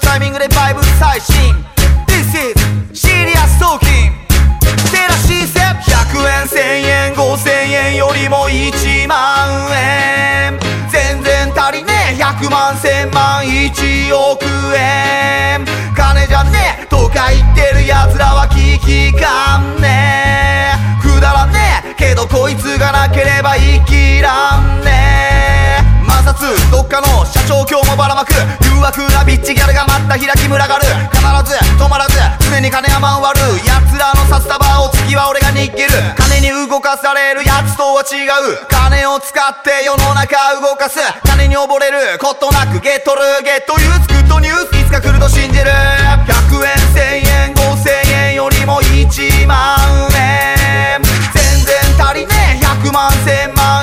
タイミングでバイブ最新。This is serious talking テラシーセ100円1000円5000円よりも1万円。全然足りねえ。100万1000万1億円。金じゃねえ。とか言ってる奴らは危機感ねえ。くだらねえ。けどこいつがなければ生きらんねえ。摩擦。どっかの社長今日もばらまく。開き群がる。必ず止まらず常に金山割る。奴らの札束を次は俺が握る。金に動かされる奴とは違う。金を使って世の中動かす。金に溺れる。ことなくゲットる。ゲットユースグッドニュース。いつか来ると信じる。100円1000円5000円よりも1万円。全然足りねえ。100万1000万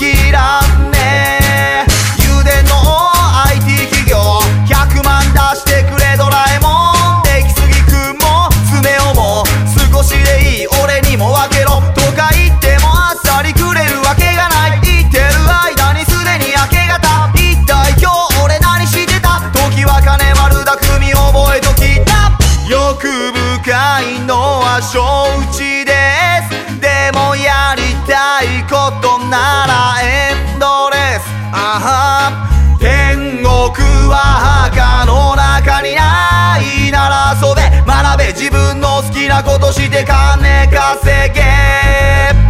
きらんねえ油田の IT 企業100万出してくれドラえもん。出来すぎくんもスネ夫も少しでいい俺にも分けろ。とか言ってもあっさりくれるわけがない。言ってる間にすでに明け方。一体今日俺何してた？時は金悪だ組覚えときた欲深いのは承知で。でもやりたいことならエンドレス。あは天国は墓の中にないなら遊べ。学べ自分の好きなことして金稼げ。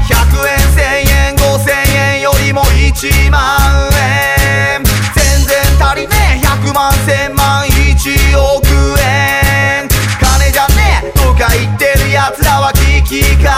100円1000円5000円よりも1万円。全然足りねえ。100万1000万1億円。金じゃねえ。とか言ってる奴らは聞き感。